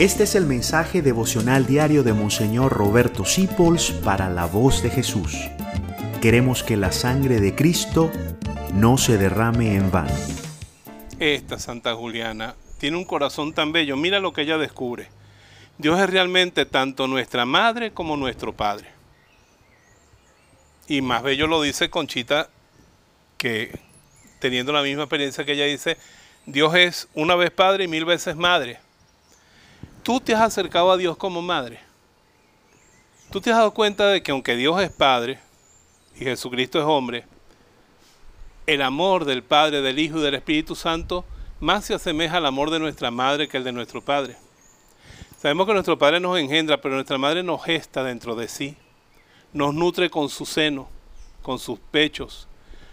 Este es el mensaje devocional diario de Monseñor Roberto Sipols para la voz de Jesús. Queremos que la sangre de Cristo no se derrame en vano. Esta Santa Juliana tiene un corazón tan bello. Mira lo que ella descubre. Dios es realmente tanto nuestra madre como nuestro padre. Y más bello lo dice Conchita, que teniendo la misma experiencia que ella dice, Dios es una vez padre y mil veces madre. Tú te has acercado a Dios como madre. Tú te has dado cuenta de que aunque Dios es Padre y Jesucristo es hombre, el amor del Padre, del Hijo y del Espíritu Santo más se asemeja al amor de nuestra madre que el de nuestro Padre. Sabemos que nuestro Padre nos engendra, pero nuestra madre nos gesta dentro de sí, nos nutre con su seno, con sus pechos,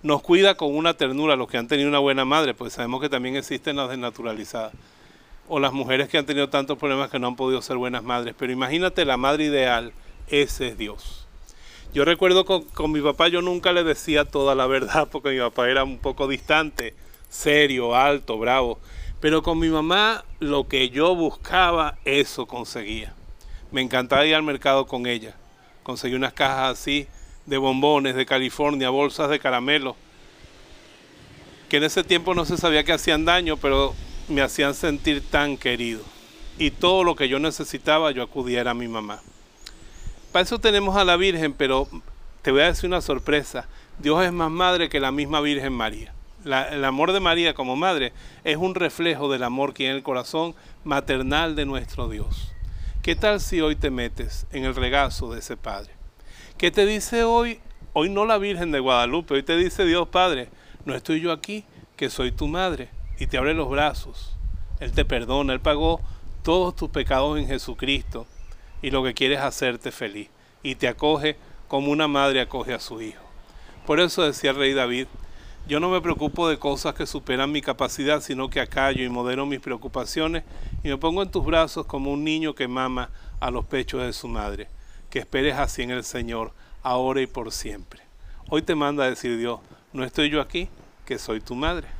nos cuida con una ternura, los que han tenido una buena madre, pues sabemos que también existen las desnaturalizadas o las mujeres que han tenido tantos problemas que no han podido ser buenas madres. Pero imagínate la madre ideal, ese es Dios. Yo recuerdo con, con, mi papá yo nunca le decía toda la verdad porque mi papá era un poco distante, serio, alto, bravo. Pero con mi mamá lo que yo buscaba, eso conseguía. Me encantaba ir al mercado con ella. Conseguí unas cajas así de bombones de California, bolsas de caramelo, que en ese tiempo no se sabía que hacían daño, pero me hacían sentir tan querido. Y todo lo que yo necesitaba, yo acudiera a mi mamá. Para eso tenemos a la Virgen, pero te voy a decir una sorpresa. Dios es más madre que la misma Virgen María. el amor de María como madre es un reflejo del amor que hay en el corazón maternal de nuestro Dios. ¿Qué tal si hoy te metes en el regazo de ese Padre? ¿Qué te dice hoy? Hoy no la Virgen de Guadalupe, hoy te dice Dios Padre, no estoy yo aquí, que soy tu madre y te abre los brazos. Él te perdona, Él pagó todos tus pecados en Jesucristo y lo que quiere es hacerte feliz y te acoge como una madre acoge a su hijo. Por eso decía el rey David, yo no me preocupo de cosas que superan mi capacidad, sino que acallo y modero mis preocupaciones y me pongo en tus brazos como un niño que mama a los pechos de su madre. Que esperes así en el Señor, ahora y por siempre. Hoy te manda a decir Dios, no estoy yo aquí, que soy tu madre.